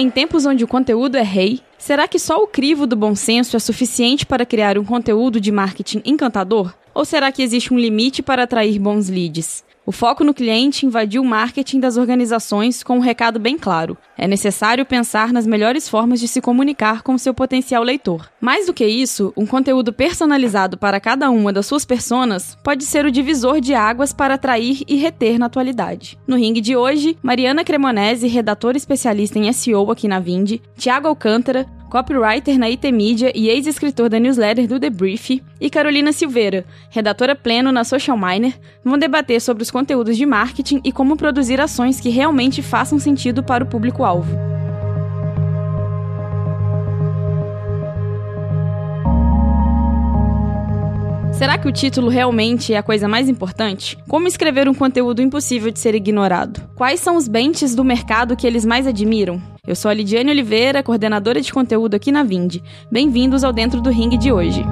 Em tempos onde o conteúdo é rei, será que só o crivo do bom senso é suficiente para criar um conteúdo de marketing encantador? Ou será que existe um limite para atrair bons leads? O foco no cliente invadiu o marketing das organizações com um recado bem claro: é necessário pensar nas melhores formas de se comunicar com seu potencial leitor. Mais do que isso, um conteúdo personalizado para cada uma das suas personas pode ser o divisor de águas para atrair e reter na atualidade. No ringue de hoje, Mariana Cremonese, redatora especialista em SEO aqui na Vindi, Tiago Alcântara, copywriter na IT Media e ex-escritor da newsletter do The Brief, e Carolina Silveira, redatora pleno na Social Miner, vão debater sobre os conteúdos de marketing e como produzir ações que realmente façam sentido para o público-alvo. Será que o título realmente é a coisa mais importante? Como escrever um conteúdo impossível de ser ignorado? Quais são os bentes do mercado que eles mais admiram? Eu sou a Lidiane Oliveira, coordenadora de conteúdo aqui na Vind. Bem-vindos ao Dentro do Ring de hoje.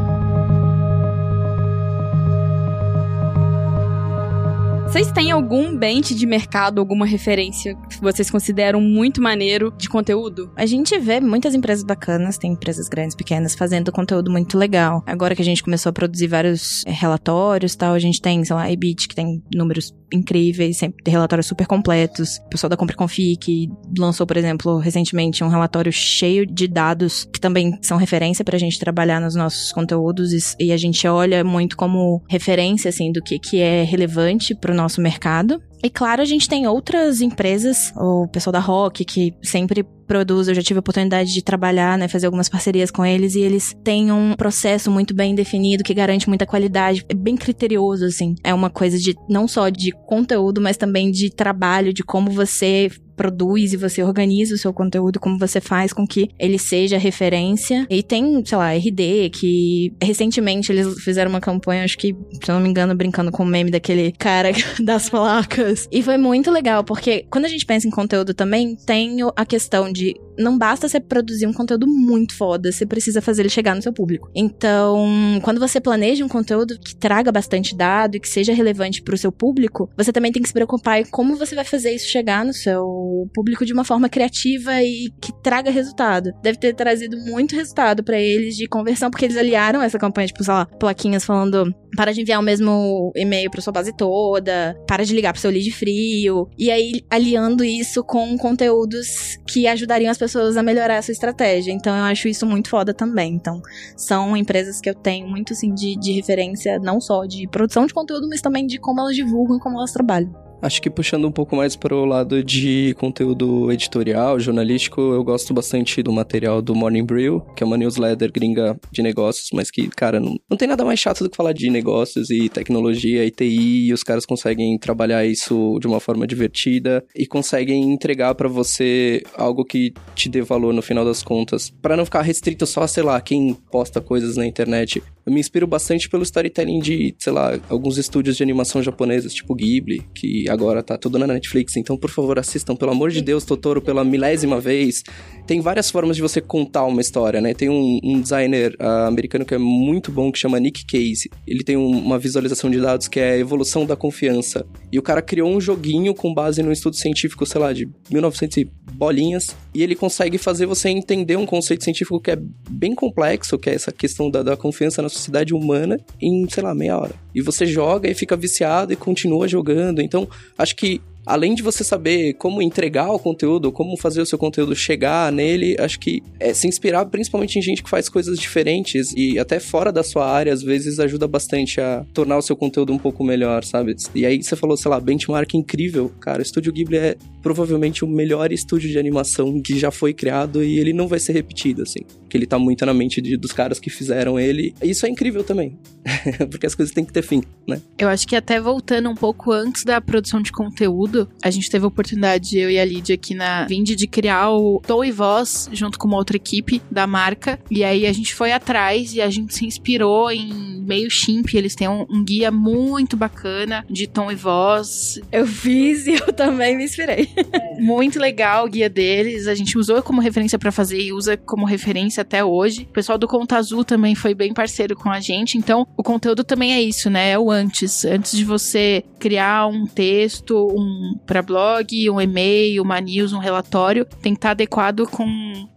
Vocês têm algum bench de mercado, alguma referência que vocês consideram muito maneiro de conteúdo? A gente vê muitas empresas bacanas, tem empresas grandes, pequenas, fazendo conteúdo muito legal. Agora que a gente começou a produzir vários é, relatórios tal, a gente tem, sei lá, a Ebit, que tem números incríveis, sempre tem relatórios super completos. O pessoal da Compre que lançou, por exemplo, recentemente um relatório cheio de dados que também são referência pra gente trabalhar nos nossos conteúdos e a gente olha muito como referência, assim, do que, que é relevante pro nosso mercado. E claro, a gente tem outras empresas, o pessoal da Rock, que sempre produz, eu já tive a oportunidade de trabalhar, né, fazer algumas parcerias com eles e eles têm um processo muito bem definido que garante muita qualidade, é bem criterioso assim. É uma coisa de não só de conteúdo, mas também de trabalho, de como você produz e você organiza o seu conteúdo, como você faz com que ele seja referência. E tem, sei lá, RD, que recentemente eles fizeram uma campanha, acho que, se não me engano, brincando com o meme daquele cara das placas. E foi muito legal, porque quando a gente pensa em conteúdo também, tem a questão de não basta você produzir um conteúdo muito foda, você precisa fazer ele chegar no seu público. Então, quando você planeja um conteúdo que traga bastante dado e que seja relevante para o seu público, você também tem que se preocupar em como você vai fazer isso chegar no seu público de uma forma criativa e que traga resultado. Deve ter trazido muito resultado para eles de conversão, porque eles aliaram essa campanha, tipo, sei lá, plaquinhas falando para de enviar o mesmo e-mail para sua base toda, para de ligar pro seu lead frio, e aí aliando isso com conteúdos que ajudariam as pessoas a melhorar essa estratégia. Então eu acho isso muito foda também. Então são empresas que eu tenho muito assim de, de referência, não só de produção de conteúdo, mas também de como elas divulgam e como elas trabalham. Acho que puxando um pouco mais para o lado de conteúdo editorial, jornalístico, eu gosto bastante do material do Morning Brew, que é uma newsletter gringa de negócios, mas que, cara, não, não tem nada mais chato do que falar de negócios e tecnologia e TI, e os caras conseguem trabalhar isso de uma forma divertida e conseguem entregar para você algo que te dê valor no final das contas, para não ficar restrito só sei lá, quem posta coisas na internet. Eu me inspiro bastante pelo storytelling de, sei lá, alguns estúdios de animação japoneses, tipo Ghibli, que agora tá tudo na Netflix. Então, por favor, assistam, pelo amor de Deus, Totoro, pela milésima vez. Tem várias formas de você contar uma história, né? Tem um, um designer uh, americano que é muito bom, que chama Nick Case. Ele tem um, uma visualização de dados que é a evolução da confiança. E o cara criou um joguinho com base num estudo científico, sei lá, de 1900 bolinhas. E ele consegue fazer você entender um conceito científico que é bem complexo, que é essa questão da, da confiança na sociedade humana em, sei lá, meia hora. E você joga e fica viciado e continua jogando. Então, acho que além de você saber como entregar o conteúdo, como fazer o seu conteúdo chegar nele, acho que é se inspirar principalmente em gente que faz coisas diferentes e até fora da sua área, às vezes ajuda bastante a tornar o seu conteúdo um pouco melhor, sabe? E aí você falou, sei lá, benchmark incrível. Cara, o Estúdio Ghibli é provavelmente o melhor estúdio de animação que já foi criado e ele não vai ser repetido, assim. Que ele tá muito na mente de, dos caras que fizeram ele. Isso é incrível também. Porque as coisas têm que ter fim, né? Eu acho que até voltando um pouco antes da produção de conteúdo, a gente teve a oportunidade, eu e a Lídia aqui na Vindi, de criar o Tom e Voz junto com uma outra equipe da marca. E aí a gente foi atrás e a gente se inspirou em meio chimp. Eles têm um, um guia muito bacana de tom e voz. Eu fiz e eu também me inspirei. É. muito legal o guia deles. A gente usou como referência para fazer e usa como referência até hoje. O pessoal do Conta Azul também foi bem parceiro com a gente. Então, o conteúdo também é isso, né? É o antes. Antes de você criar um texto, um para blog, um e-mail, uma news, um relatório, tem que estar tá adequado com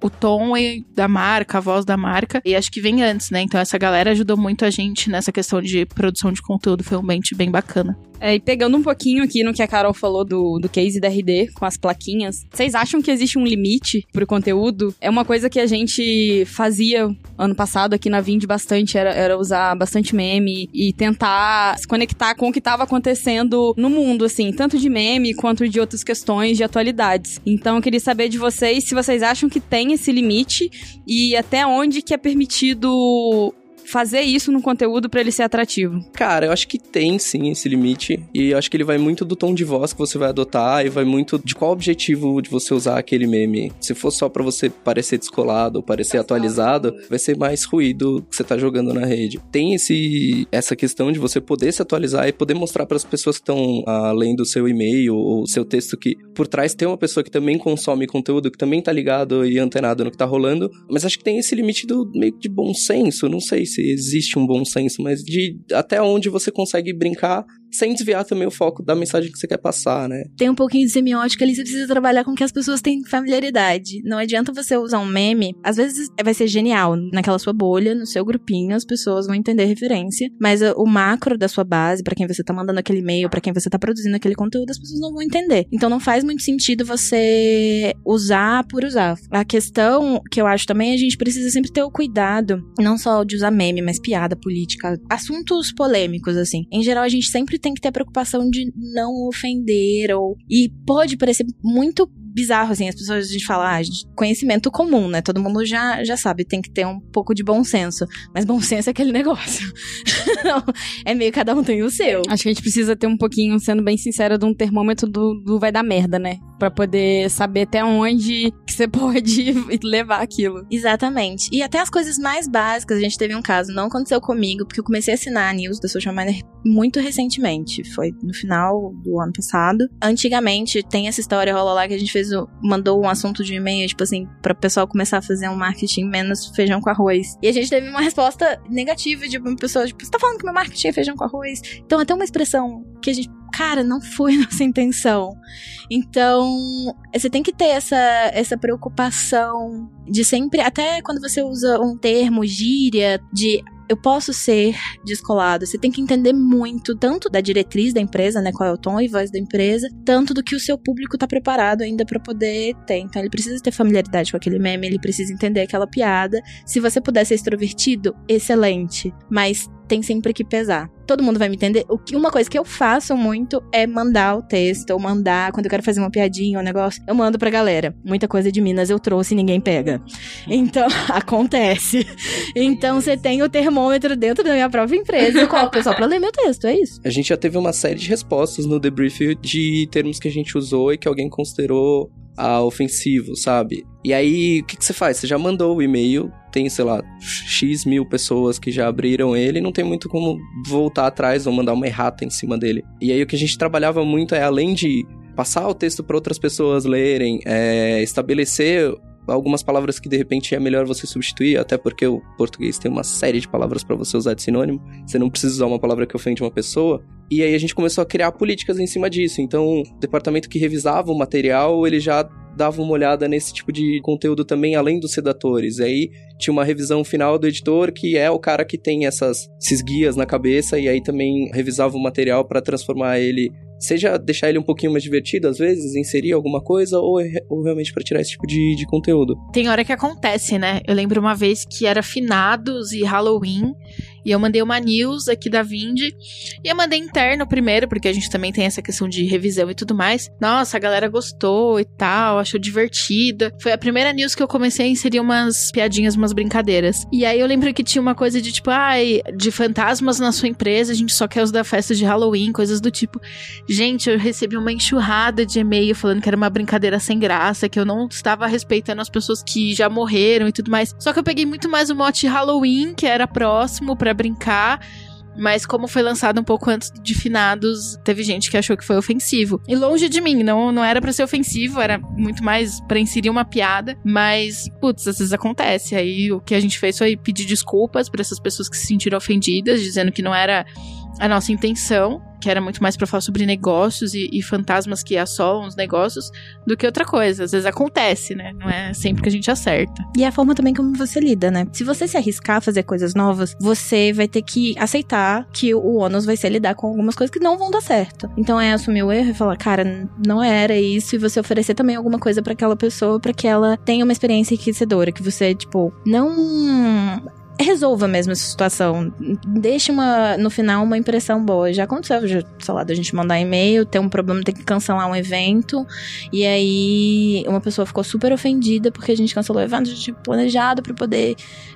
o tom da marca, a voz da marca. E acho que vem antes, né? Então essa galera ajudou muito a gente nessa questão de produção de conteúdo, foi realmente bem bacana. É, e pegando um pouquinho aqui no que a Carol falou do, do case da RD com as plaquinhas, vocês acham que existe um limite pro conteúdo? É uma coisa que a gente fazia ano passado aqui na Vind bastante, era, era usar bastante meme e tentar se conectar com o que estava acontecendo no mundo, assim, tanto de meme quanto de outras questões de atualidades. Então eu queria saber de vocês se vocês acham que tem esse limite e até onde que é permitido fazer isso no conteúdo para ele ser atrativo? Cara, eu acho que tem sim esse limite. E eu acho que ele vai muito do tom de voz que você vai adotar e vai muito de qual objetivo de você usar aquele meme. Se for só para você parecer descolado ou parecer atualizado, vai ser mais ruído que você tá jogando na rede. Tem esse essa questão de você poder se atualizar e poder mostrar para as pessoas que estão além do seu e-mail ou seu texto que por trás tem uma pessoa que também consome conteúdo, que também tá ligado e antenado no que tá rolando. Mas acho que tem esse limite do meio de bom senso. Não sei se existe um bom senso, mas de até onde você consegue brincar sem desviar também o foco da mensagem que você quer passar, né? Tem um pouquinho de semiótica ali, você precisa trabalhar com que as pessoas têm familiaridade. Não adianta você usar um meme, às vezes vai ser genial, naquela sua bolha, no seu grupinho, as pessoas vão entender referência, mas o macro da sua base, para quem você tá mandando aquele e-mail, para quem você tá produzindo aquele conteúdo, as pessoas não vão entender. Então não faz muito sentido você usar por usar. A questão que eu acho também, a gente precisa sempre ter o cuidado, não só de usar meme, mas piada política, assuntos polêmicos, assim. Em geral, a gente sempre tem que ter a preocupação de não ofender ou e pode parecer muito bizarro, assim, as pessoas, a gente fala, ah, conhecimento comum, né? Todo mundo já, já sabe, tem que ter um pouco de bom senso. Mas bom senso é aquele negócio. É meio cada um tem o seu. Acho que a gente precisa ter um pouquinho, sendo bem sincera, de um termômetro do, do vai dar merda, né? Pra poder saber até onde que você pode levar aquilo. Exatamente. E até as coisas mais básicas, a gente teve um caso, não aconteceu comigo, porque eu comecei a assinar a news da Social Miner muito recentemente. Foi no final do ano passado. Antigamente, tem essa história, rola lá, que a gente fez mandou um assunto de e-mail, tipo assim, para o pessoal começar a fazer um marketing menos feijão com arroz. E a gente teve uma resposta negativa de uma pessoa, tipo, você tá falando que meu marketing é feijão com arroz? Então, até uma expressão que a gente cara, não foi nossa intenção. Então, você tem que ter essa, essa preocupação de sempre, até quando você usa um termo, gíria, de eu posso ser descolado. Você tem que entender muito, tanto da diretriz da empresa, né, qual é o tom e voz da empresa, tanto do que o seu público tá preparado ainda para poder ter. Então ele precisa ter familiaridade com aquele meme, ele precisa entender aquela piada. Se você puder ser extrovertido, excelente, mas tem sempre que pesar. Todo mundo vai me entender. O que, uma coisa que eu faço muito é mandar o texto, ou mandar, quando eu quero fazer uma piadinha ou um negócio, eu mando pra galera. Muita coisa de Minas eu trouxe e ninguém pega. Então, acontece. Então, você tem o termômetro dentro da minha própria empresa. Eu coloco o pessoal pra ler meu texto, é isso. A gente já teve uma série de respostas no debrief de termos que a gente usou e que alguém considerou ofensivo, sabe? E aí, o que, que você faz? Você já mandou o e-mail, tem, sei lá, X mil pessoas que já abriram ele, não tem muito como voltar atrás ou mandar uma errata em cima dele. E aí, o que a gente trabalhava muito é, além de passar o texto para outras pessoas lerem, é, estabelecer algumas palavras que de repente é melhor você substituir, até porque o português tem uma série de palavras para você usar de sinônimo. Você não precisa usar uma palavra que ofende uma pessoa. E aí a gente começou a criar políticas em cima disso. Então, o departamento que revisava o material, ele já dava uma olhada nesse tipo de conteúdo também, além dos redatores. Aí tinha uma revisão final do editor, que é o cara que tem essas, esses guias na cabeça, e aí também revisava o material para transformar ele seja deixar ele um pouquinho mais divertido, às vezes, inserir alguma coisa, ou, ou realmente para tirar esse tipo de, de conteúdo. Tem hora que acontece, né? Eu lembro uma vez que era finados e Halloween, e eu mandei uma news aqui da Vind. E eu mandei interno primeiro, porque a gente também tem essa questão de revisão e tudo mais. Nossa, a galera gostou e tal, achou divertida. Foi a primeira news que eu comecei a inserir umas piadinhas, umas brincadeiras. E aí eu lembro que tinha uma coisa de tipo, ai, de fantasmas na sua empresa, a gente só quer os da festa de Halloween, coisas do tipo. Gente, eu recebi uma enxurrada de e-mail falando que era uma brincadeira sem graça, que eu não estava respeitando as pessoas que já morreram e tudo mais. Só que eu peguei muito mais o mote Halloween, que era próximo para brincar. Mas como foi lançado um pouco antes de finados, teve gente que achou que foi ofensivo. E longe de mim, não, não era para ser ofensivo, era muito mais para inserir uma piada. Mas, putz, às vezes acontece. Aí o que a gente fez foi pedir desculpas para essas pessoas que se sentiram ofendidas, dizendo que não era a nossa intenção, que era muito mais pra falar sobre negócios e, e, fantasmas que assolam os negócios, do que outra coisa. Às vezes acontece, né? Não é sempre que a gente acerta. E é a forma também como você lida, né? Se você se arriscar a fazer coisas novas, você vai ter que aceitar que o ônus vai ser lidar com algumas coisas que não vão dar certo. Então é assumir o erro e falar, cara, não era isso, e você oferecer também alguma coisa para aquela pessoa para que ela tenha uma experiência enriquecedora, que você, tipo, não resolva mesmo essa situação. Deixe uma, no final uma impressão boa. Já aconteceu, já, sei lá, da gente mandar e-mail, ter um problema, ter que cancelar um evento. E aí uma pessoa ficou super ofendida porque a gente cancelou o evento, a gente tinha planejado para poder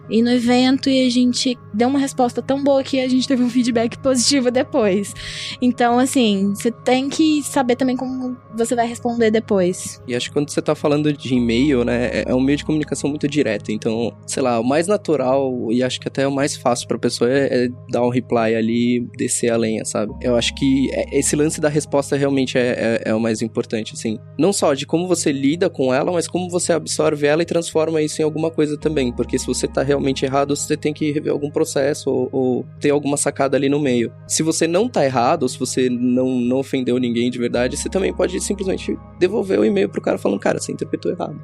ir no evento e a gente deu uma resposta tão boa que a gente teve um feedback positivo depois. Então, assim, você tem que saber também como você vai responder depois. E acho que quando você tá falando de e-mail, né, é, é um meio de comunicação muito direto. Então, sei lá, o mais natural e acho que até o mais fácil pra pessoa é, é dar um reply ali, descer a lenha, sabe? Eu acho que é, esse lance da resposta realmente é, é, é o mais importante, assim. Não só de como você lida com ela, mas como você absorve ela e transforma isso em alguma coisa também. Porque se você tá realmente errado, você tem que rever algum processo ou, ou ter alguma sacada ali no meio. Se você não tá errado, ou se você não, não ofendeu ninguém de verdade, você também pode simplesmente devolver o e-mail pro cara falando, cara, você interpretou errado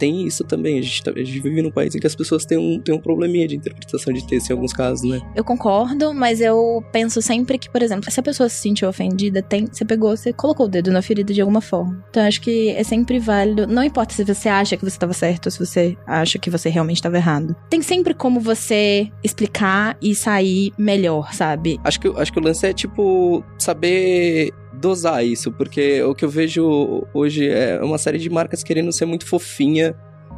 tem isso também. A gente, tá, a gente vive num país em que as pessoas têm um, têm um probleminha de interpretação de texto em alguns casos, né? Eu concordo, mas eu penso sempre que, por exemplo, se a pessoa se sentiu ofendida, tem, você pegou, você colocou o dedo na ferida de alguma forma. Então acho que é sempre válido. Não importa se você acha que você estava certo ou se você acha que você realmente estava errado. Tem sempre como você explicar e sair melhor, sabe? Acho que, acho que o lance é, tipo, saber dosar isso, porque o que eu vejo hoje é uma série de marcas querendo ser muito fofinha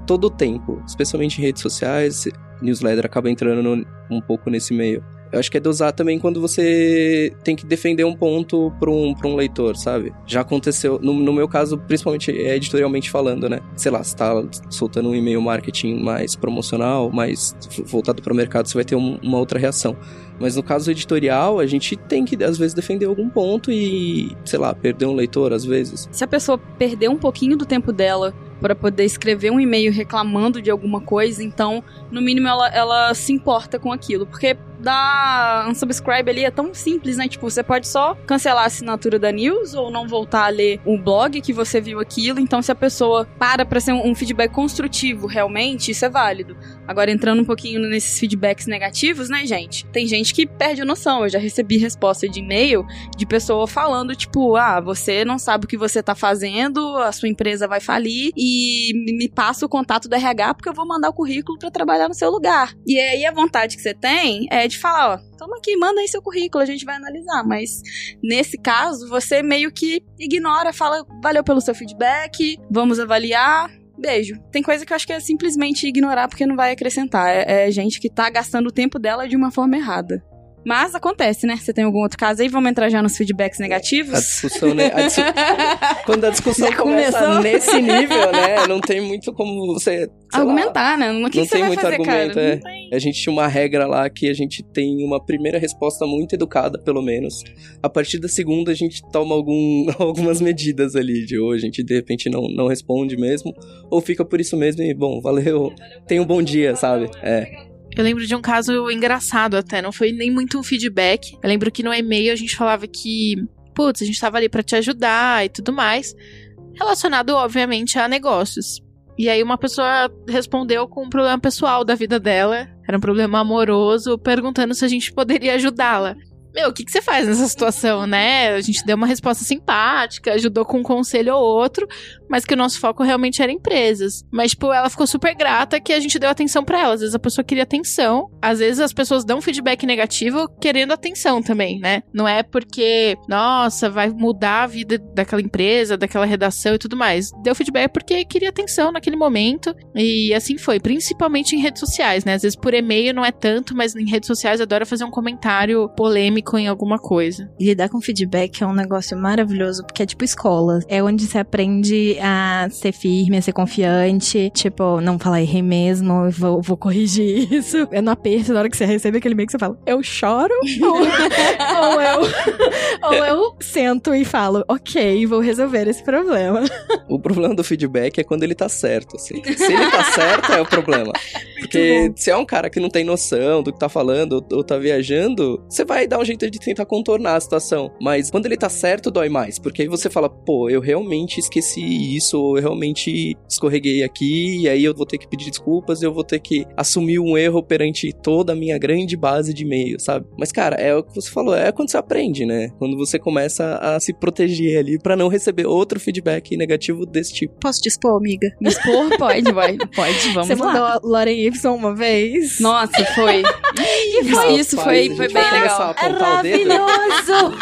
todo o tempo, especialmente em redes sociais. Newsletter acaba entrando no, um pouco nesse meio. Eu acho que é dosar também quando você tem que defender um ponto para um, pra um leitor, sabe? Já aconteceu, no, no, meu caso, principalmente é editorialmente falando, né? Sei lá, você tá soltando um e-mail marketing mais promocional, mais voltado para o mercado, você vai ter um, uma outra reação. Mas no caso editorial, a gente tem que, às vezes, defender algum ponto e, sei lá, perder um leitor, às vezes. Se a pessoa perder um pouquinho do tempo dela para poder escrever um e-mail reclamando de alguma coisa, então, no mínimo, ela, ela se importa com aquilo. Porque dar unsubscribe ali é tão simples, né? Tipo, você pode só cancelar a assinatura da news ou não voltar a ler o blog que você viu aquilo. Então, se a pessoa para pra ser um, feedback construtivo realmente, isso é válido. Agora, entrando um pouquinho nesses feedbacks negativos, né, gente? Tem gente que perde a noção. Eu já recebi resposta de e-mail de pessoa falando, tipo, ah, você não sabe o que você tá fazendo, a sua empresa vai falir e me passa o contato do RH porque eu vou mandar o currículo para trabalhar no seu lugar. E aí a vontade que você tem é de falar, ó, toma aqui, manda aí seu currículo, a gente vai analisar. Mas nesse caso, você meio que ignora, fala, valeu pelo seu feedback, vamos avaliar, beijo. Tem coisa que eu acho que é simplesmente ignorar porque não vai acrescentar. É, é gente que tá gastando o tempo dela de uma forma errada. Mas acontece, né? Você tem algum outro caso aí? Vamos entrar já nos feedbacks negativos? A discussão, né? A Quando a discussão já começa começou? nesse nível, né? Não tem muito como você. Argumentar, lá, né? O que, não que tem muito fazer, argumento, é. A gente tinha uma regra lá que a gente tem uma primeira resposta muito educada, pelo menos. A partir da segunda, a gente toma algum, algumas medidas ali de ou a gente de repente não, não responde mesmo, ou fica por isso mesmo e, bom, valeu, tenha um bom dia, sabe? É. Eu lembro de um caso engraçado até, não foi nem muito um feedback. Eu lembro que no e-mail a gente falava que, putz, a gente tava ali para te ajudar e tudo mais, relacionado obviamente a negócios. E aí uma pessoa respondeu com um problema pessoal da vida dela, era um problema amoroso, perguntando se a gente poderia ajudá-la meu, o que, que você faz nessa situação, né? A gente deu uma resposta simpática, ajudou com um conselho ou outro, mas que o nosso foco realmente era empresas. Mas, tipo, ela ficou super grata que a gente deu atenção para ela. Às vezes a pessoa queria atenção, às vezes as pessoas dão feedback negativo querendo atenção também, né? Não é porque, nossa, vai mudar a vida daquela empresa, daquela redação e tudo mais. Deu feedback porque queria atenção naquele momento e assim foi, principalmente em redes sociais, né? Às vezes por e-mail não é tanto, mas em redes sociais adora fazer um comentário polêmico em alguma coisa. Lidar com feedback é um negócio maravilhoso, porque é tipo escola. É onde você aprende a ser firme, a ser confiante. Tipo, não falar errei mesmo, vou, vou corrigir isso. É no aperto, na hora que você recebe aquele e-mail que você fala, eu choro? ou, ou, eu, ou eu sento e falo, ok, vou resolver esse problema. O problema do feedback é quando ele tá certo, assim. Se ele tá certo, é o problema. Porque se é um cara que não tem noção do que tá falando ou tá viajando, você vai dar um jeito jeito de tentar contornar a situação. Mas quando ele tá certo, dói mais. Porque aí você fala, pô, eu realmente esqueci isso, ou eu realmente escorreguei aqui, e aí eu vou ter que pedir desculpas, eu vou ter que assumir um erro perante toda a minha grande base de e-mail, sabe? Mas, cara, é o que você falou, é quando você aprende, né? Quando você começa a se proteger ali para não receber outro feedback negativo desse tipo. Posso te expor, amiga? Me expor? Pode, vai. Pode, vamos Você lá. mandou a Lauren Y uma vez? Nossa, foi. E foi isso, foi, foi bem legal. Maravilhoso!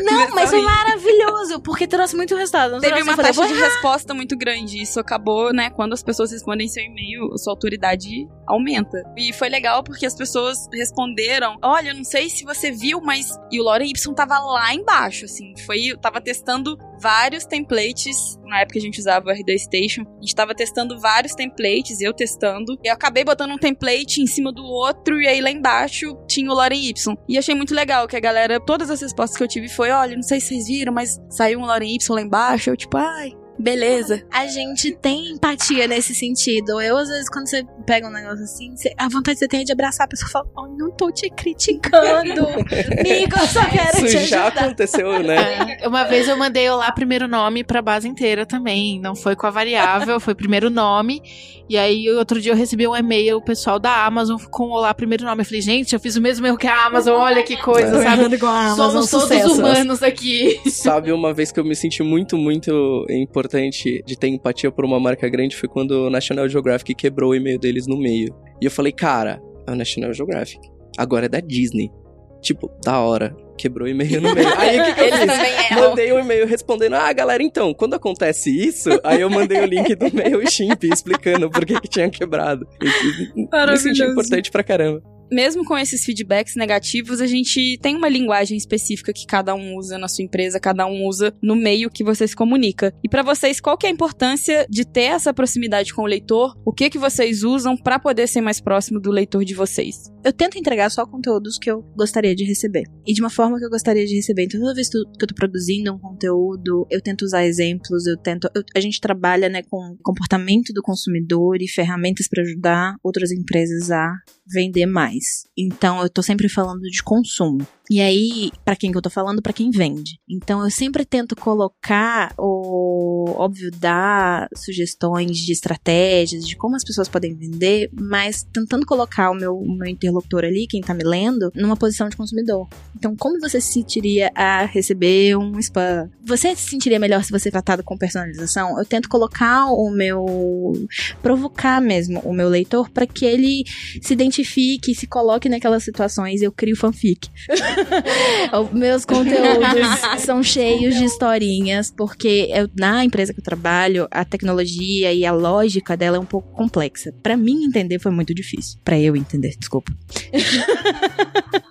Não, mas foi maravilhoso, porque trouxe muito resultado. Não Teve uma eu falei, taxa "Vou de resposta muito grande. Isso acabou, né? Quando as pessoas respondem seu e-mail, sua autoridade aumenta. E foi legal porque as pessoas responderam: Olha, não sei se você viu, mas. E o Lauren Y tava lá embaixo, assim. Foi. Tava testando vários templates. Na época a gente usava o RD Station. A gente tava testando vários templates, eu testando. E eu acabei botando um template em cima do outro. E aí lá embaixo tinha o Lauren Y. E achei muito legal que a galera. Todas as respostas que eu tive foi: Olha, não sei se vocês viram, mas saiu um Lauren Y lá embaixo. Eu, tipo, ai. Beleza. A gente tem empatia nesse sentido. Eu, às vezes, quando você pega um negócio assim, você- a vontade que você tem é de abraçar a pessoa e falar: "Ai, não tô te criticando. Amigo, eu só quero te Isso já ajudar. aconteceu, né? É, Uma vez eu mandei olá primeiro nome pra base inteira também. Não foi com a variável, foi primeiro nome. E aí, outro dia eu recebi um e-mail, o pessoal da Amazon com olá primeiro nome. Eu falei, gente, eu fiz o mesmo erro que a Amazon, olha que coisa, É. sabe? igual a Amazon, Somos todos sucesso. humanos aqui. Sabe, uma vez que eu me senti muito, muito importante de ter empatia por uma marca grande foi quando o National Geographic quebrou o e-mail deles no meio. E eu falei, cara, é o National Geographic. Agora é da Disney. Tipo, da hora. Quebrou o e-mail no meio. Aí o que, que eu fiz? Mandei um e-mail respondendo, ah, galera, então, quando acontece isso, aí eu mandei o link do meu Shimp explicando por que, que tinha quebrado. E- e- Me senti importante pra caramba. Mesmo com esses feedbacks negativos, a gente tem uma linguagem específica que cada um usa na sua empresa, cada um usa no meio que você se comunica. E pra vocês, qual que é a importância de ter essa proximidade com o leitor? O que que vocês usam pra poder ser mais próximo do leitor de vocês? Eu tento entregar só conteúdos que eu gostaria de receber. E de uma forma que eu gostaria de receber. Então, toda vez que eu tô produzindo um conteúdo, eu tento usar exemplos, eu tento. eu- a gente trabalha né, com comportamento do consumidor e ferramentas para ajudar outras empresas a vender mais. Então, eu tô sempre falando de consumo. E aí, pra quem que eu tô falando? Pra quem vende. Então, eu sempre tento colocar o óbvio dar sugestões de estratégias de como as pessoas podem vender, mas tentando colocar o meu, o meu interlocutor ali, quem tá me lendo, numa posição de consumidor. Então, como você se sentiria a receber um spam? Você se sentiria melhor se você tratado com personalização? Eu tento colocar o meu provocar mesmo o meu leitor para que ele se identifique, se coloque naquelas situações. Eu crio fanfic. Meus conteúdos são cheios de historinhas, porque eu- na empresa que eu trabalho, a tecnologia e a lógica dela é um pouco complexa. Pra mim entender foi muito difícil. Pra eu entender, desculpa.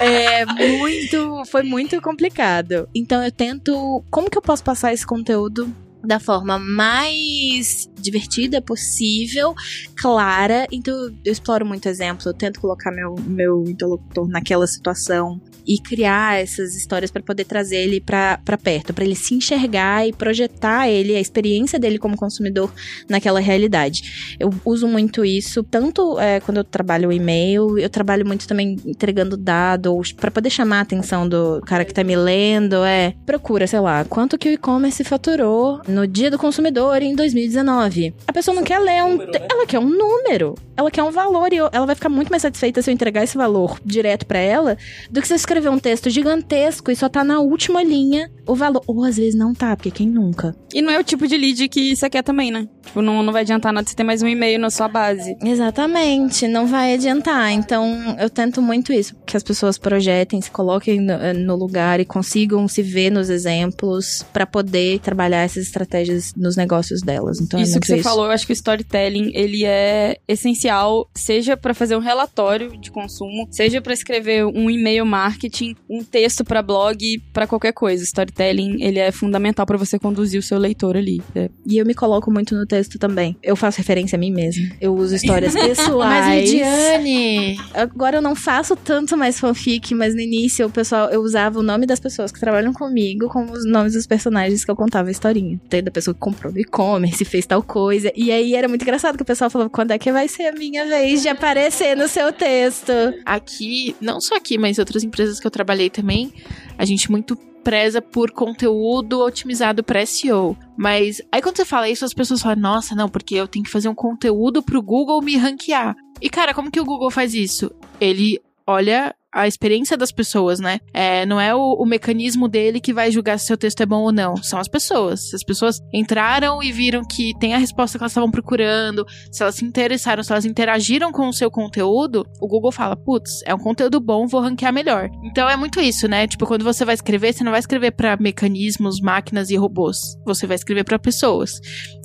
É muito, foi muito complicado. Então eu tento, como que eu posso passar esse conteúdo da forma mais divertida possível, clara. Então eu exploro muito exemplo, eu tento colocar meu, meu interlocutor naquela situação e criar essas histórias para poder trazer ele para perto, para ele se enxergar e projetar ele, a experiência dele como consumidor naquela realidade. Eu uso muito isso, tanto é, quando eu trabalho o e-mail, eu trabalho muito também entregando dados para poder chamar a atenção do cara que tá me lendo, é, procura, sei lá, quanto que o e-commerce faturou no dia do consumidor em 2019. A pessoa não quer ler um, número, né? ela quer um número, ela quer um valor e ela vai ficar muito mais satisfeita se eu entregar esse valor direto para ela do que se eu escrever um texto gigantesco e só tá na última linha o valor, ou às vezes não tá, porque quem nunca? E não é o tipo de lead que você quer também, né? Tipo, não, não vai adiantar nada você ter mais um e-mail na sua base. Exatamente, não vai adiantar. Então, eu tento muito isso, que as pessoas projetem, se coloquem no, eh, no lugar e consigam se ver nos exemplos pra poder trabalhar essas estratégias nos negócios delas. Então, é isso que você falou, eu acho que o storytelling, ele é essencial, seja pra fazer um relatório de consumo, seja pra escrever um e-mail marketing marketing, um texto para blog, para qualquer coisa. Storytelling, ele é fundamental para você conduzir o seu leitor ali. É. E eu me coloco muito no texto também. Eu faço referência a mim mesma. Eu uso histórias pessoais. Mas Lidiane! Agora eu não faço tanto mais fanfic, mas no início o pessoal eu usava o nome das pessoas que trabalham comigo como os nomes dos personagens que eu contava a historinha. Tem da pessoa que comprou no e-commerce, fez tal coisa. E aí era muito engraçado que o pessoal falava: quando é que vai ser a minha vez de aparecer no seu texto? Aqui, não só aqui, mas outras empresas que eu trabalhei também, a gente muito preza por conteúdo otimizado para SEO. Mas aí quando você fala isso, as pessoas falam: "Nossa, não, porque eu tenho que fazer um conteúdo pro Google me ranquear". E cara, como que o Google faz isso? Ele olha a experiência das pessoas, né? É, não é o, o, mecanismo dele que vai julgar se seu texto é bom ou não. São as pessoas. Se as pessoas entraram e viram que tem a resposta que elas estavam procurando, se elas se interessaram, se elas interagiram com o seu conteúdo, o Google fala: putz, é um conteúdo bom, vou ranquear melhor. Então é muito isso, né? Tipo, quando você vai escrever, você não vai escrever para mecanismos, máquinas e robôs. Você vai escrever para pessoas.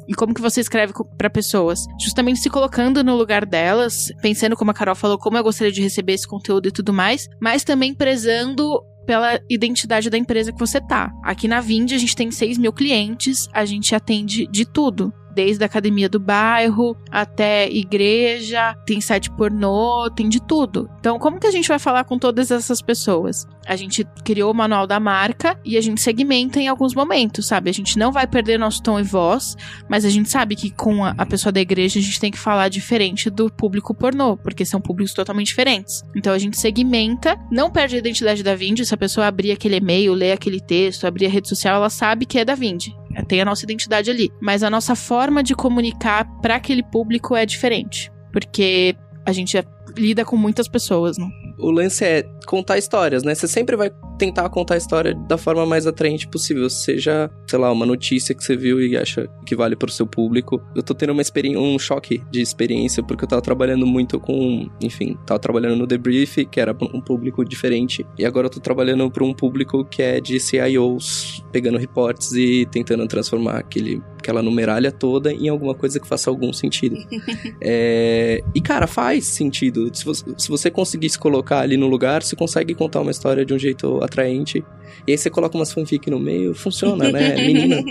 E como que você escreve para pessoas? Justamente se colocando no lugar delas, pensando como a Carol falou, como eu gostaria de receber esse conteúdo e tudo mais, mas também prezando pela identidade da empresa que você tá. Aqui na Vind a gente tem 6 mil clientes, a gente atende de tudo desde a academia do bairro até igreja, tem site pornô, tem de tudo. Então, como que a gente vai falar com todas essas pessoas? A gente criou o manual da marca e a gente segmenta em alguns momentos, sabe? A gente não vai perder nosso tom e voz, mas a gente sabe que com a, pessoa da igreja a gente tem que falar diferente do público pornô, porque são públicos totalmente diferentes. Então a gente segmenta, não perde a identidade da Vind, se a pessoa abrir aquele e-mail, ler aquele texto, abrir a rede social, ela sabe que é da Vind. É, tem a nossa identidade ali. Mas a nossa forma de comunicar para aquele público é diferente. Porque a gente lida com muitas pessoas, não? O lance é contar histórias, né? Você sempre vai tentar contar a história da forma mais atraente possível. Seja, sei lá, uma notícia que você viu e acha que vale pro seu público. Eu tô tendo uma experiência, um choque de experiência, porque eu tava trabalhando muito com, enfim, tava trabalhando no Debrief, que era um público diferente. E agora eu tô trabalhando para um público que é de CIOs, pegando reportes e tentando transformar aquele, aquela numeralha toda em alguma coisa que faça algum sentido. é... E, cara, faz sentido. Se você, se você conseguir se colocar ali no lugar, você consegue contar uma história de um jeito atraente. E aí você coloca umas fanfic no meio, funciona, né? Menina.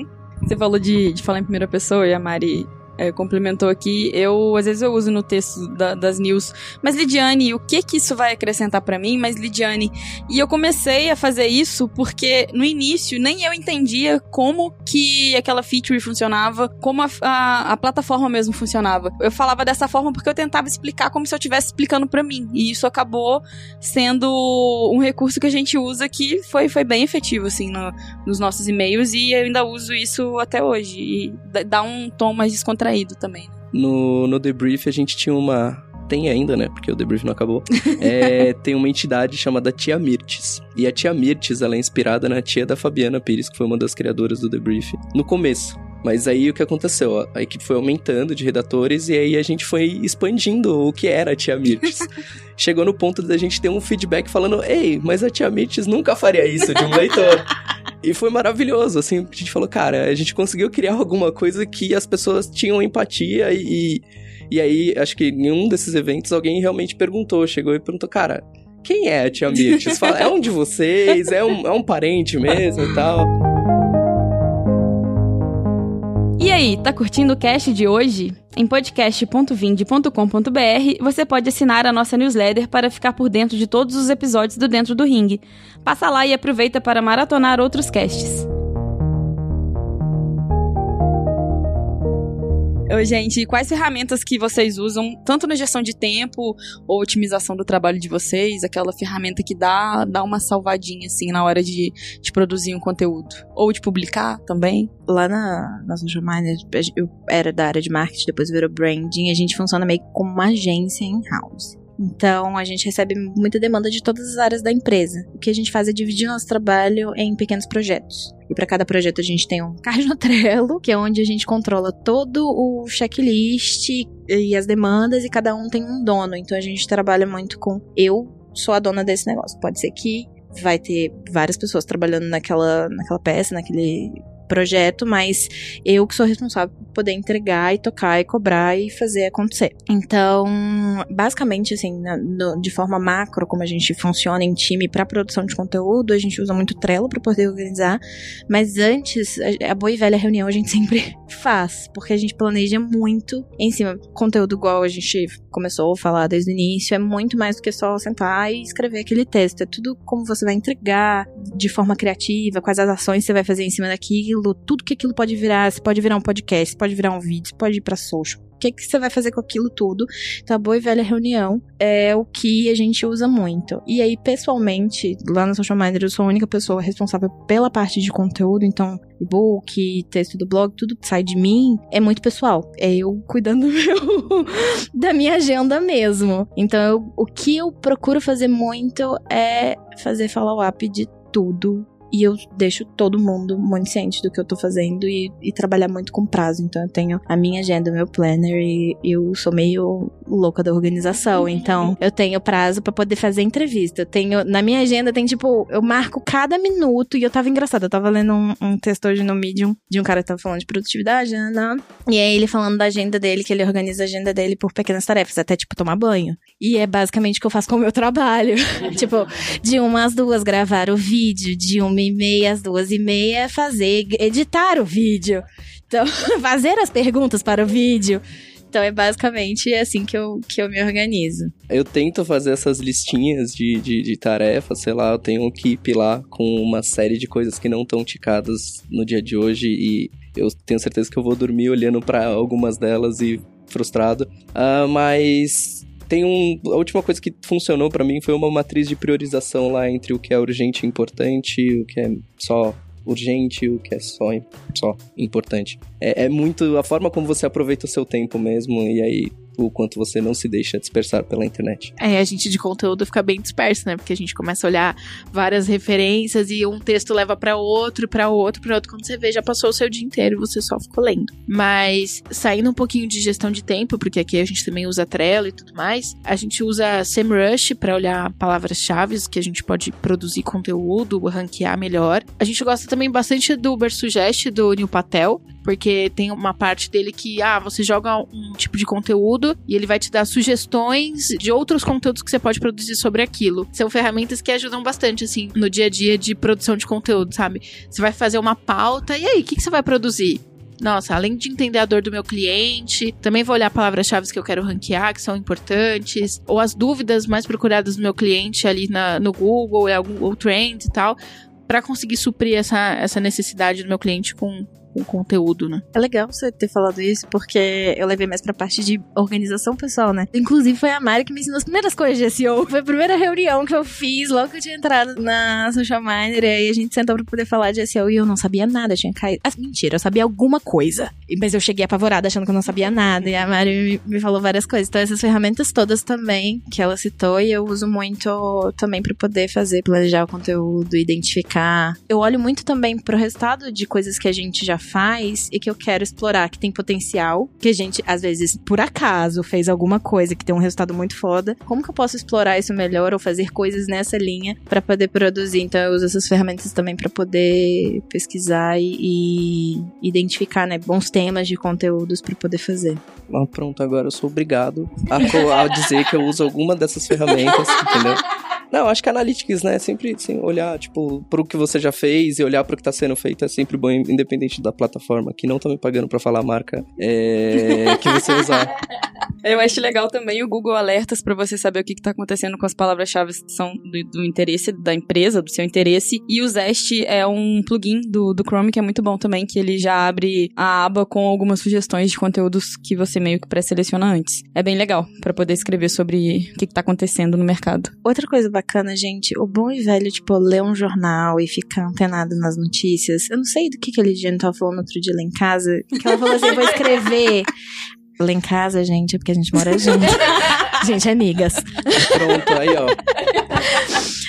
Você falou de, de falar em primeira pessoa e a Mari é, complementou aqui, eu às vezes eu uso no texto da, das news, mas Lidiane, o que que isso vai acrescentar para mim? Mas Lidiane, e eu comecei a fazer isso porque no início nem eu entendia como que aquela feature funcionava, como a, a, a plataforma mesmo funcionava. Eu falava dessa forma porque eu tentava explicar como se eu estivesse explicando para mim, e isso acabou sendo um recurso que a gente usa que foi, foi bem efetivo assim no, nos nossos e-mails e eu ainda uso isso até hoje e dá um tom mais descontraído distraído também. No, no debrief a gente tinha uma. Tem ainda, né? Porque o debrief não acabou. é, tem uma entidade chamada Tia Mirtes. E a Tia Mirtes, ela é inspirada na tia da Fabiana Pires, que foi uma das criadoras do debrief, no começo. Mas aí o que aconteceu? A equipe foi aumentando de redatores e aí a gente foi expandindo o que era a Tia Mirtes. Chegou no ponto da gente ter um feedback falando: Ei, mas a Tia Mirtes nunca faria isso de um leitor. E foi maravilhoso, assim, a gente falou, cara, a gente conseguiu criar alguma coisa que as pessoas tinham empatia e. E aí, acho que em um desses eventos alguém realmente perguntou, chegou e perguntou, cara, quem é a Tia Mirtes? É um de vocês? É um, é um parente mesmo e tal? E aí, tá curtindo o cast de hoje? Em podcast.vind.com.br você pode assinar a nossa newsletter para ficar por dentro de todos os episódios do Dentro do Ring. Passa lá e aproveita para maratonar outros casts. Oi, gente, quais ferramentas que vocês usam, tanto na gestão de tempo ou otimização do trabalho de vocês, aquela ferramenta que dá, dá uma salvadinha, assim, na hora de, de produzir um conteúdo? Ou de publicar também? Lá na, na Social Miner, eu era da área de marketing, depois virou branding, a gente funciona meio como uma agência in-house. Então, a gente recebe muita demanda de todas as áreas da empresa. O que a gente faz é dividir nosso trabalho em pequenos projetos. E para cada projeto a gente tem um card no Trello, que é onde a gente controla todo o checklist e as demandas e cada um tem um dono. Então a gente trabalha muito com eu sou a dona desse negócio. Pode ser que vai ter várias pessoas trabalhando naquela, naquela peça, naquele projeto, mas eu que sou responsável por poder entregar e tocar e cobrar e fazer acontecer. Então, basicamente, assim, na, no, de forma macro, como a gente funciona em time para produção de conteúdo, a gente usa muito Trello para poder organizar, mas antes, a, a boa e velha reunião a gente sempre faz, porque a gente planeja muito em cima. Conteúdo igual a gente começou a falar desde o início, é muito mais do que só sentar e escrever aquele texto. É tudo como você vai entregar de forma criativa, quais as ações você vai fazer em cima daquilo, tudo que aquilo pode virar. Você pode virar um podcast, pode virar um vídeo, pode ir pra social o que, que você vai fazer com aquilo tudo. Então, a boa e velha reunião é o que a gente usa muito. E aí, pessoalmente, lá no Social Miner, eu sou a única pessoa responsável pela parte de conteúdo, então, e-book, texto do blog, tudo que sai de mim é muito pessoal. É eu cuidando meu, da minha agenda mesmo. Então, eu, o que eu procuro fazer muito é fazer follow-up de tudo e eu deixo todo mundo muito ciente do que eu tô fazendo e, e, trabalhar muito com prazo. Então eu tenho a minha agenda, o meu planner e eu sou meio louca da organização. Uhum. Então eu tenho prazo para poder fazer entrevista. Eu tenho, na minha agenda tem tipo, eu marco cada minuto e eu tava engraçada. Eu tava lendo um, um texto hoje no Medium de um cara que tava falando de produtividade, né? né? E aí ele falando da agenda dele, que ele organiza a agenda dele por pequenas tarefas, até tipo tomar banho. E é basicamente o que eu faço com o meu trabalho. tipo, de umas duas gravar o vídeo, de uma e meia às duas e meia fazer, editar o vídeo. Então, fazer as perguntas para o vídeo. Então é basicamente assim que eu, que eu me organizo. Eu tento fazer essas listinhas de, de, de tarefas, sei lá, eu tenho um keep lá com uma série de coisas que não estão ticadas no dia de hoje e eu tenho certeza que eu vou dormir olhando para algumas delas e frustrado. Uh, mas tem um. A última coisa que funcionou para mim foi uma matriz de priorização lá entre o que é urgente e importante, o que é só urgente, o que é só, só importante. É, é muito a forma como você aproveita o seu tempo mesmo, e aí o quanto você não se deixa dispersar pela internet. É, a gente de conteúdo fica bem disperso, né? Porque a gente começa a olhar várias referências e um texto leva para outro, para outro, para outro. Quando você vê, já passou o seu dia inteiro e você só ficou lendo. Mas saindo um pouquinho de gestão de tempo, porque aqui a gente também usa Trello e tudo mais, a gente usa SEMrush para olhar palavras-chave que a gente pode produzir conteúdo, ranquear melhor. A gente gosta também bastante do Uber Suggest do Neil Patel, porque tem uma parte dele que, ah, você joga um tipo de conteúdo e ele vai te dar sugestões de outros conteúdos que você pode produzir sobre aquilo. São ferramentas que ajudam bastante, assim, no dia a dia de produção de conteúdo, sabe? Você vai fazer uma pauta, e aí, o que, que você vai produzir? nossa, além de entender a dor do meu cliente, também vou olhar palavras-chave que eu quero ranquear, que são importantes, ou as dúvidas mais procuradas do meu cliente ali na, no Google, algum ou Trends e tal, para conseguir suprir essa, essa necessidade do meu cliente com, com conteúdo, né? É legal você ter falado isso, porque eu levei mais pra parte de organização pessoal, né? Inclusive, foi a Mari que me ensinou as primeiras coisas de SEO. Foi a primeira reunião que eu fiz logo que eu tinha entrado na Social Miner, e aí a gente sentou pra poder falar de SEO e eu não sabia nada, tinha caído. Ah, mentira, eu sabia alguma coisa. Mas eu cheguei apavorada achando que eu não sabia nada, e a Mari me, falou várias coisas. Então, essas ferramentas todas também que ela citou, e eu uso muito também pra poder fazer, planejar o conteúdo, identificar. Eu olho muito também pro resultado de coisas que a gente já faz e que eu quero explorar, que tem potencial, que a gente, às vezes, por acaso, fez alguma coisa que tem um resultado muito foda. Como que eu posso explorar isso melhor ou fazer coisas nessa linha para poder produzir? Então eu uso essas ferramentas também para poder pesquisar e, e, identificar, né, bons temas de conteúdos para poder fazer. Ah, pronto, agora eu sou obrigado a, a dizer que eu uso alguma dessas ferramentas, entendeu? Não, acho que Analytics, né? Sempre assim, olhar, tipo, pro que você já fez e olhar pro que tá sendo feito é sempre bom, independente da plataforma, que não tá me pagando pra falar a marca é, que você usar. Eu acho legal também o Google Alertas para você saber o que, está acontecendo com as palavras-chave que são do, do, interesse da empresa, do seu interesse. E o Zest é um plugin do, do Chrome que é muito bom também, que ele já abre a aba com algumas sugestões de conteúdos que você meio que pré-seleciona antes. É bem legal para poder escrever sobre o que, está acontecendo no mercado. Outra coisa bacana, gente, o bom e velho, tipo, ler um jornal e ficar antenado nas notícias. Eu não sei do que, que a Lidiane tava falando outro dia lá em casa, que ela falou assim, vou escrever Lá em casa, gente, é porque a gente mora junto. gente, amigas. Pronto, aí, ó.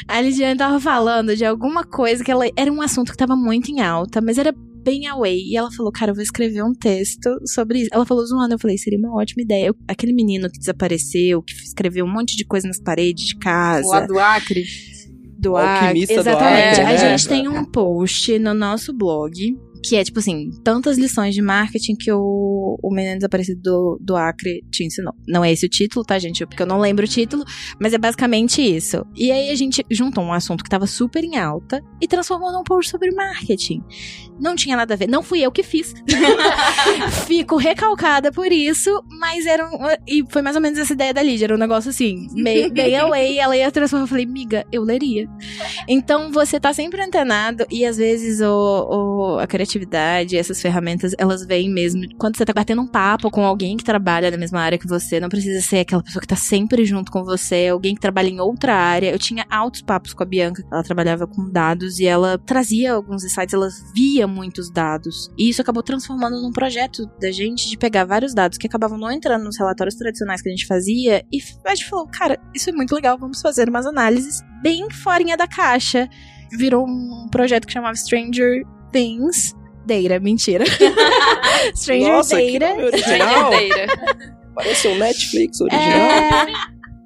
A Lidiane tava falando de alguma coisa que ela. Era um assunto que tava muito em alta, mas era bem away. E ela falou, cara, eu vou escrever um texto sobre isso. Ela falou zoando, eu falei, seria uma ótima ideia. Eu, aquele menino que desapareceu, que escreveu um monte de coisa nas paredes de casa. Lá do Acre. Do Acre. Exatamente. Do Acre, né? A gente tem um post no nosso blog que é tipo assim, tantas lições de marketing que o, o menino desaparecido do, do Acre te ensinou. Não é esse o título, tá, gente? Porque eu não lembro o título, mas é basicamente isso. E aí a gente juntou um assunto que tava super em alta e transformou num post sobre marketing. Não tinha nada a ver, não fui eu que fiz. Fico recalcada por isso, mas era um, e foi mais ou menos essa ideia da Lídia, era um negócio assim, meio, meio away, ela ia transformar, eu falei, miga, eu leria. Então você tá sempre antenado e às vezes o, o, a criatividade, essas ferramentas, elas vêm mesmo quando você tá batendo um papo com alguém que trabalha na mesma área que você, não precisa ser aquela pessoa que tá sempre junto com você, alguém que trabalha em outra área. Eu tinha altos papos com a Bianca, ela trabalhava com dados e ela trazia alguns insights, ela via muitos dados. E isso acabou transformando num projeto da gente de pegar vários dados que acabavam não entrando nos relatórios tradicionais que a gente fazia e a gente falou, cara, isso é muito legal, vamos fazer umas análises bem forinha da caixa. Virou um projeto que chamava Stranger Things Data, mentira. Stranger Nossa, nome original. Verdadeira. Parece um Netflix original. É,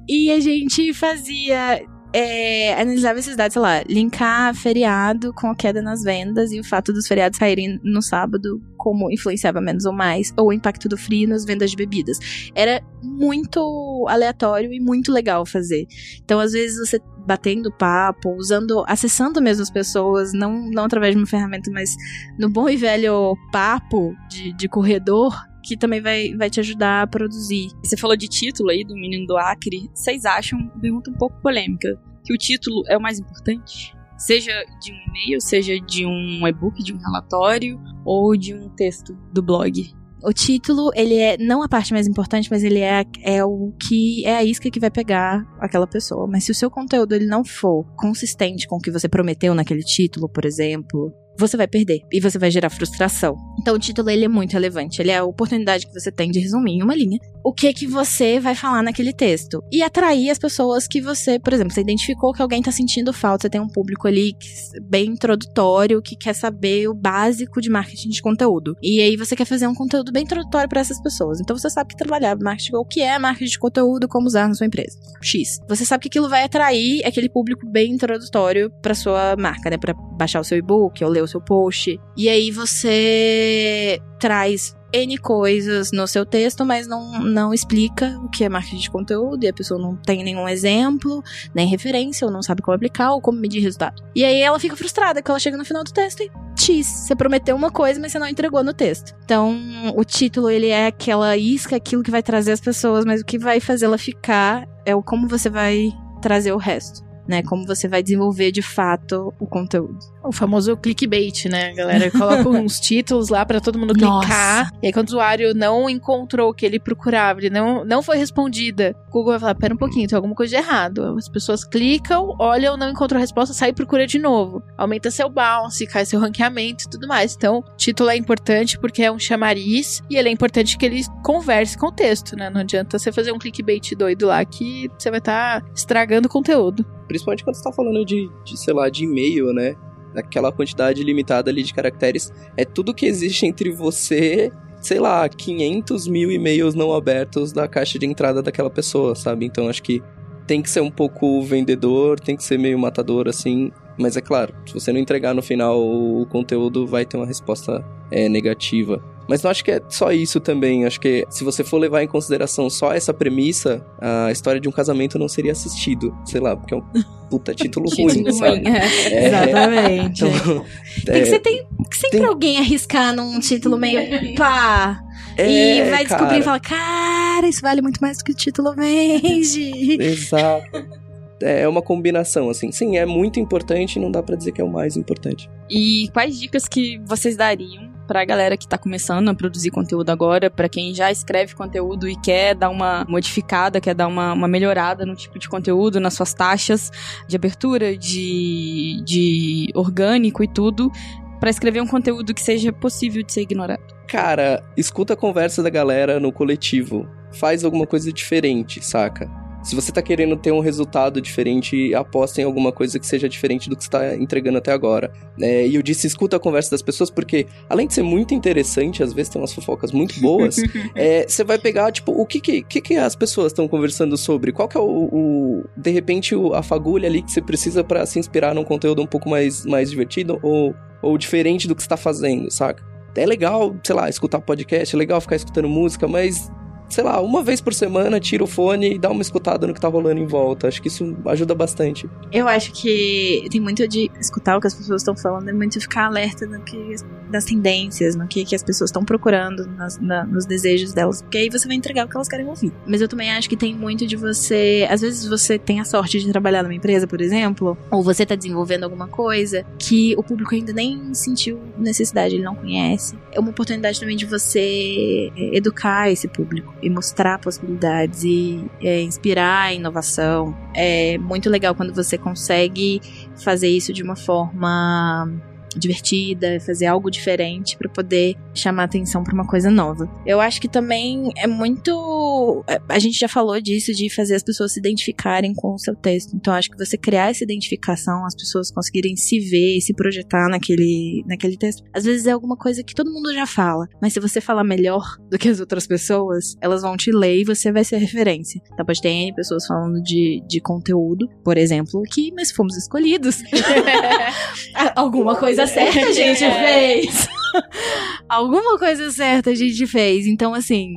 e a gente fazia. é, analisava esses dados, sei lá, linkar feriado com a queda nas vendas e o fato dos feriados saírem no sábado, como influenciava menos ou mais, ou o impacto do frio nas vendas de bebidas. Era muito aleatório e muito legal fazer. Então, às vezes, você batendo papo, usando, acessando mesmo as pessoas, não, não através de uma ferramenta, mas no bom e velho papo de, de corredor, que também vai, vai te ajudar a produzir. Você falou de título aí do Menino do Acre. Vocês acham, pergunta um pouco polêmica, que o título é o mais importante? Seja de um e-mail, seja de um e-book, de um relatório ou de um texto do blog. O título, ele é não a parte mais importante, mas ele é, é o que é a isca que vai pegar aquela pessoa. Mas se o seu conteúdo ele não for consistente com o que você prometeu naquele título, por exemplo, você vai perder e você vai gerar frustração. Então o título ele é muito relevante, ele é a oportunidade que você tem de resumir em uma linha o que que você vai falar naquele texto e atrair as pessoas que você, por exemplo, você identificou que alguém tá sentindo falta, você tem um público ali bem introdutório que quer saber o básico de marketing de conteúdo. E aí você quer fazer um conteúdo bem introdutório para essas pessoas. Então você sabe que trabalhar marketing, o que é marketing de conteúdo, como usar na sua empresa. X. Você sabe que aquilo vai atrair aquele público bem introdutório para sua marca, né, para baixar o seu e-book ou ler o seu post. E aí você traz N coisas no seu texto, mas não, não explica o que é marketing de conteúdo, e a pessoa não tem nenhum exemplo, nem referência, ou não sabe como aplicar, ou como medir resultado. E aí ela fica frustrada, que ela chega no final do texto e X, você prometeu uma coisa, mas você não entregou no texto. Então, o título, ele é aquela isca, aquilo que vai trazer as pessoas, mas o que vai fazer ela ficar é o como você vai trazer o resto. Né, como você vai desenvolver de fato o conteúdo. O famoso clickbait, né? A galera coloca uns títulos lá pra todo mundo clicar. E aí, quando o usuário não encontrou o que ele procurava, ele não, não foi respondida, o Google vai falar: pera um pouquinho, tem alguma coisa de errado. As pessoas clicam, olham, não encontram a resposta, sai e procura de novo. Aumenta seu bounce, cai seu ranqueamento e tudo mais. Então, título é importante porque é um chamariz e ele é importante que ele converse com o texto, né? Não adianta você fazer um clickbait doido lá que você vai estar estragando o conteúdo. Principalmente quando você tá falando de, de, sei lá, de e-mail, né? Aquela quantidade limitada ali de caracteres. É tudo que existe entre você, sei lá, 500 mil e-mails não abertos da caixa de entrada daquela pessoa, sabe? Então acho que tem que ser um pouco vendedor, tem que ser meio matador, assim. Mas é claro, se você não entregar no final o conteúdo, vai ter uma resposta é, negativa. Mas não acho que é só isso também. Acho que se você for levar em consideração só essa premissa, a história de um casamento não seria assistido. Sei lá, porque é um puta título ruim, Título sabe? ruim. É, Exatamente. Então, Tem que, é, você tem que sempre tem- alguém arriscar num título meio pá. e é, vai descobrir e cara, falar, cara, isso vale muito mais do que o título vende. Exato. É uma combinação, assim. Sim, é muito importante, não dá pra dizer que é o mais importante. E quais dicas que vocês dariam pra galera que tá começando a produzir conteúdo agora, pra quem já escreve conteúdo e quer dar uma modificada, quer dar uma, uma melhorada no tipo de conteúdo, nas suas taxas de abertura, de, de orgânico e tudo, pra escrever um conteúdo que seja possível de ser ignorado? Cara, escuta a conversa da galera no coletivo. Faz alguma coisa diferente, saca? Se você tá querendo ter um resultado diferente, aposta em alguma coisa que seja diferente do que você tá entregando até agora. É, e eu disse, escuta a conversa das pessoas, porque além de ser muito interessante, às vezes tem umas fofocas muito boas, é, você vai pegar, tipo, o que que, que, que as pessoas estão conversando sobre? Qual que é o, o de repente, o, a fagulha ali que você precisa para se inspirar num conteúdo um pouco mais, mais divertido ou, ou diferente do que você tá fazendo, saca? É legal, sei lá, escutar podcast, é legal ficar escutando música, mas sei lá, uma vez por semana, tira o fone e dá uma escutada no que tá rolando em volta. Acho que isso ajuda bastante. Eu acho que tem muito de escutar o que as pessoas estão falando, é muito ficar alerta no que, das tendências, no que, que as pessoas estão procurando, nas, na, nos desejos delas, porque aí você vai entregar o que elas querem ouvir. Mas eu também acho que tem muito de você. Às vezes você tem a sorte de trabalhar numa empresa, por exemplo, ou você tá desenvolvendo alguma coisa que o público ainda nem sentiu necessidade, ele não conhece. É uma oportunidade também de você é, educar esse público e mostrar possibilidades e é, inspirar a inovação. É muito legal quando você consegue fazer isso de uma forma divertida, fazer algo diferente para poder chamar atenção para uma coisa nova. Eu acho que também é muito. É, a gente já falou disso, de fazer as pessoas se identificarem com o seu texto. Então, acho que você criar essa identificação, as pessoas conseguirem se ver e se projetar naquele, naquele texto. Às vezes é alguma coisa que todo mundo já fala, mas se você falar melhor do que as outras pessoas, elas vão te ler e você vai ser referência. Então, pode ter N pessoas falando de, de conteúdo, por exemplo, que mas fomos escolhidos. alguma coisa certa a gente fez. alguma coisa certa a gente fez. Então, assim,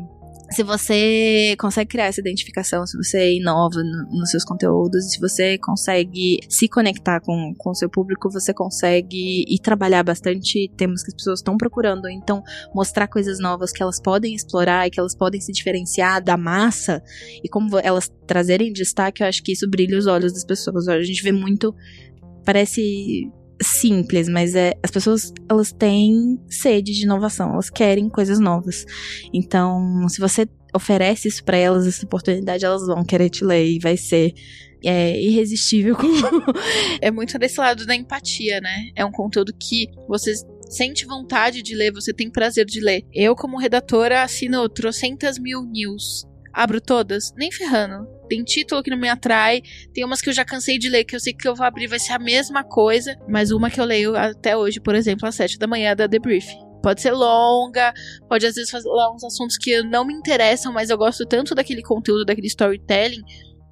se você consegue criar essa identificação, se você inova no, nos seus conteúdos, se você consegue se conectar com, com o seu público, você consegue e trabalhar bastante temas que as pessoas estão procurando, então mostrar coisas novas que elas podem explorar e que elas podem se diferenciar da massa e como elas trazerem destaque, eu acho que isso brilha os olhos das pessoas. A gente vê muito parece simples, mas é as pessoas elas têm sede de inovação, elas querem coisas novas. Então, se você oferece isso para elas, essa oportunidade, elas vão querer te ler e vai ser é, irresistível. é muito desse lado da empatia, né? É um conteúdo que você sente vontade de ler, você tem prazer de ler. Eu, como redatora, assino trocentas mil news abro todas? Nem ferrando. Tem título que não me atrai, tem umas que eu já cansei de ler, que eu sei que eu vou abrir vai ser a mesma coisa, mas uma que eu leio até hoje, por exemplo, às sete da manhã da The Brief. Pode ser longa, pode às vezes falar uns assuntos que não me interessam, mas eu gosto tanto daquele conteúdo, daquele storytelling,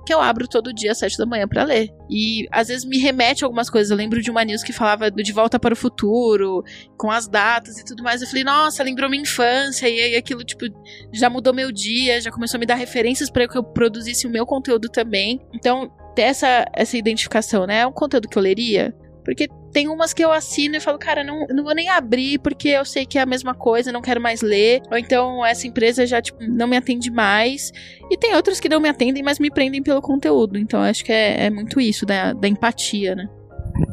que eu abro todo dia às sete da manhã para ler. E às vezes me remete a algumas coisas. Eu lembro de uma news que falava do De Volta para o Futuro, com as datas e tudo mais. Eu falei, nossa, lembrou minha infância. E aí aquilo, tipo, já mudou meu dia, já começou a me dar referências para que eu produzisse o meu conteúdo também. Então, ter essa, essa identificação, né? É um conteúdo que eu leria. Porque tem umas que eu assino e falo, cara, não, não vou nem abrir porque eu sei que é a mesma coisa, não quero mais ler. Ou então essa empresa já, tipo, não me atende mais. E tem outras que não me atendem, mas me prendem pelo conteúdo. Então acho que é, é muito isso, da, da empatia, né?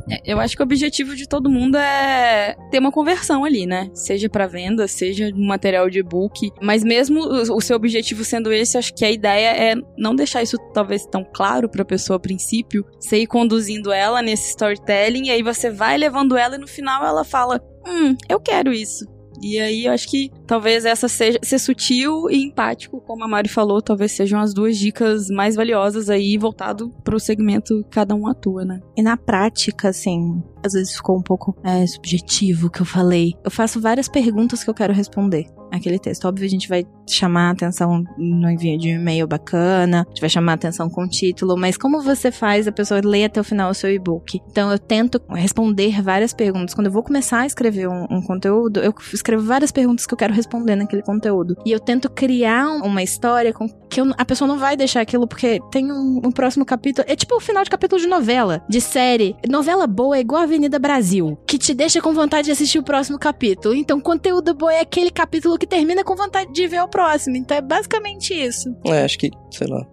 É, eu acho que o objetivo de todo mundo é ter uma conversão ali, né? Seja para venda, seja material de e-book. Mas mesmo o seu objetivo sendo esse, acho que a ideia é não deixar isso talvez tão claro para a pessoa a princípio, você ir conduzindo ela nesse storytelling e aí você vai levando ela e no final ela fala: "Hum, eu quero isso". E aí eu acho que talvez essa seja ser sutil e empático, como a Mari falou, talvez sejam as duas dicas mais valiosas aí voltado para o segmento que cada um atua, né? E na prática, assim, às vezes ficou um pouco é, subjetivo que eu falei. Eu faço várias perguntas que eu quero responder aquele texto. Óbvio, a gente vai chamar atenção no envio de um e-mail bacana, a gente vai chamar atenção com o título, mas como você faz a pessoa ler até o final o seu e-book? Então, eu tento responder várias perguntas. Quando eu vou começar a escrever um, um conteúdo, eu escrevo várias perguntas que eu quero responder naquele conteúdo. E eu tento criar uma história com que eu, a pessoa não vai deixar aquilo porque tem um, um, próximo capítulo. É tipo o final de capítulo de novela, de série. Novela boa é igual Avenida Brasil, que te deixa com vontade de assistir o próximo capítulo. Então, conteúdo bom é aquele capítulo que termina com vontade de ver o próximo. Então, é basicamente isso. É, acho que, sei lá,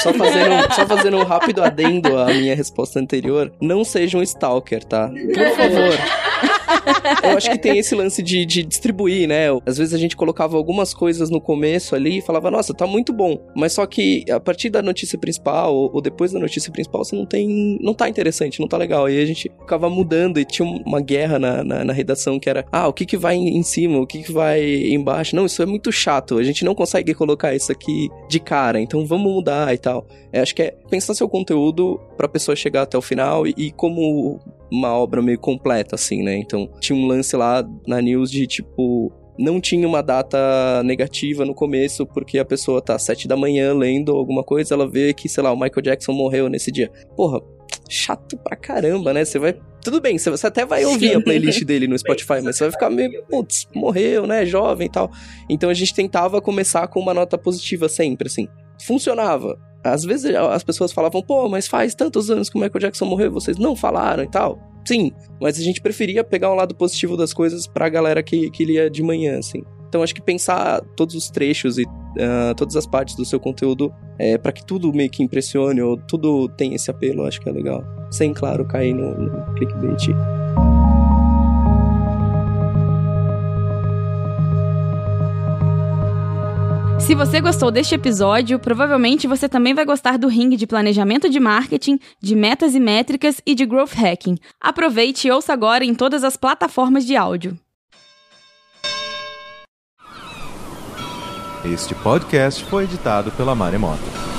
só fazendo, só fazendo um rápido adendo à minha resposta anterior, não seja um stalker, tá? Por favor. eu acho que tem esse lance de, de distribuir, né? Às vezes a gente colocava algumas coisas no começo ali e falava, nossa, tá muito bom. Mas só que a partir da notícia principal ou, depois da notícia principal, você não tem. não tá interessante, não tá legal. Aí a gente ficava mudando e tinha uma guerra na, na, na redação que era, ah, o que que vai em cima, o que que vai embaixo. Não, isso é muito chato. A gente não consegue colocar isso aqui de cara, então vamos mudar e tal. É, acho que é pensar seu conteúdo pra pessoa chegar até o final e, e como uma obra meio completa, assim, né? Então, tinha um lance lá na news de tipo. Não tinha uma data negativa no começo, porque a pessoa tá às sete da manhã lendo alguma coisa, ela vê que, sei lá, o Michael Jackson morreu nesse dia. Porra, chato pra caramba, né? Você vai. Tudo bem, você até vai ouvir a playlist dele no Spotify, mas você vai ficar meio, putz, morreu, né? Jovem e tal. Então a gente tentava começar com uma nota positiva sempre, assim. Funcionava. Às vezes as pessoas falavam, pô, mas faz tantos anos que o Michael Jackson morreu vocês não falaram e tal. Sim, mas a gente preferia pegar um lado positivo das coisas pra galera que, que lia de manhã, assim. Então acho que pensar todos os trechos e uh, todas as partes do seu conteúdo é, para que tudo meio que impressione ou tudo tenha esse apelo, acho que é legal. Sem, claro, cair no, no clickbait. Se você gostou deste episódio, provavelmente você também vai gostar do ringue de planejamento de marketing, de metas e métricas e de growth hacking. Aproveite e ouça agora em todas as plataformas de áudio. Este podcast foi editado pela Maremoto.